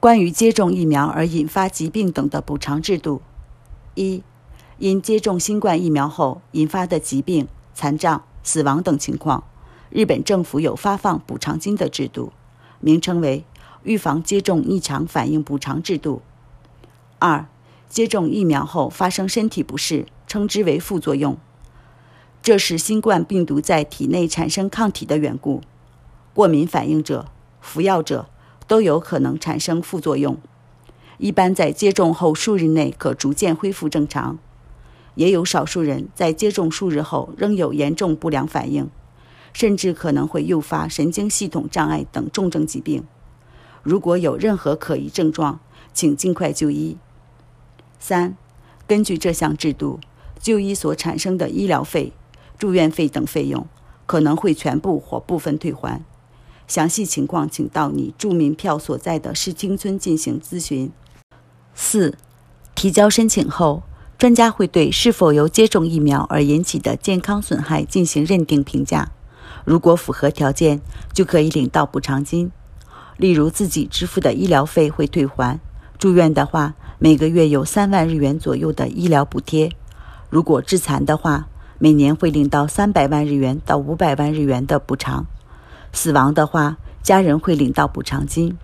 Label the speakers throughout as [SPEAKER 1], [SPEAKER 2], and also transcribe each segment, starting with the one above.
[SPEAKER 1] 关于接种疫苗而引发疾病等的补偿制度：一、因接种新冠疫苗后引发的疾病、残障、死亡等情况，日本政府有发放补偿金的制度，名称为“预防接种异常反应补偿制度”。二、接种疫苗后发生身体不适，称之为副作用，这是新冠病毒在体内产生抗体的缘故。过敏反应者、服药者都有可能产生副作用，一般在接种后数日内可逐渐恢复正常，也有少数人在接种数日后仍有严重不良反应，甚至可能会诱发神经系统障碍等重症疾病。如果有任何可疑症状，请尽快就医。三、根据这项制度，就医所产生的医疗费、住院费等费用可能会全部或部分退还。详细情况请到你住民票所在的市町村进行咨询。四、提交申请后，专家会对是否由接种疫苗而引起的健康损害进行认定评价。如果符合条件，就可以领到补偿金。例如，自己支付的医疗费会退还；住院的话，每个月有三万日元左右的医疗补贴；如果致残的话，每年会领到三百万日元到五百万日元的补偿；死亡的话，家人会领到补偿金。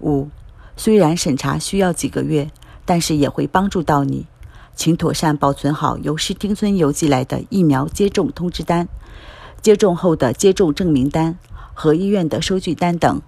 [SPEAKER 1] 五，虽然审查需要几个月，但是也会帮助到你，请妥善保存好由市町村邮寄来的疫苗接种通知单、接种后的接种证明单和医院的收据单等。